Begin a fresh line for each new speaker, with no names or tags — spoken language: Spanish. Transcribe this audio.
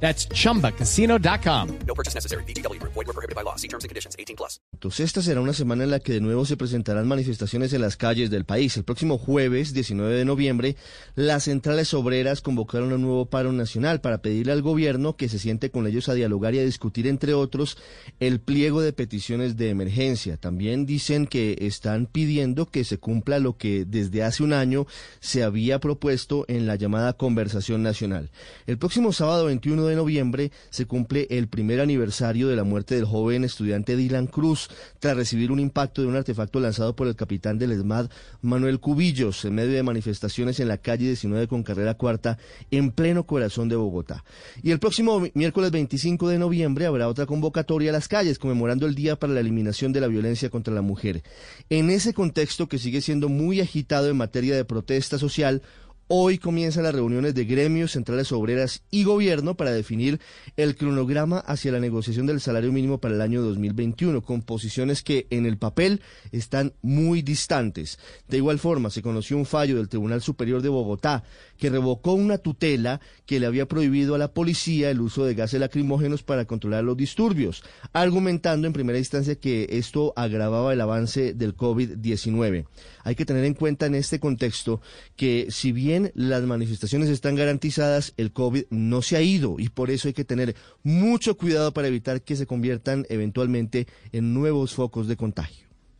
That's chumbacasino.com.
No purchase necessary. BGW. Void were prohibited by law. See terms and conditions. 18 plus.
Entonces, esta será una semana en la que de nuevo se presentarán manifestaciones en las calles del país. El próximo jueves, 19 de noviembre, las centrales obreras convocaron un nuevo paro nacional para pedirle al gobierno que se siente con ellos a dialogar y a discutir, entre otros, el pliego de peticiones de emergencia. También dicen que están pidiendo que se cumpla lo que desde hace un año se había propuesto en la llamada conversación nacional. El próximo sábado 21 de noviembre se cumple el primer aniversario de la muerte del joven estudiante Dylan Cruz tras recibir un impacto de un artefacto lanzado por el capitán del ESMAD Manuel Cubillos en medio de manifestaciones en la calle 19 con carrera cuarta en pleno corazón de Bogotá. Y el próximo miércoles 25 de noviembre habrá otra convocatoria a las calles conmemorando el Día para la Eliminación de la Violencia contra la Mujer. En ese contexto que sigue siendo muy agitado en materia de protesta social, Hoy comienzan las reuniones de gremios, centrales obreras y gobierno para definir el cronograma hacia la negociación del salario mínimo para el año 2021, con posiciones que en el papel están muy distantes. De igual forma, se conoció un fallo del Tribunal Superior de Bogotá que revocó una tutela que le había prohibido a la policía el uso de gases lacrimógenos para controlar los disturbios, argumentando en primera instancia que esto agravaba el avance del COVID-19. Hay que tener en cuenta en este contexto que si bien las manifestaciones están garantizadas, el COVID no se ha ido y por eso hay que tener mucho cuidado para evitar que se conviertan eventualmente en nuevos focos de contagio.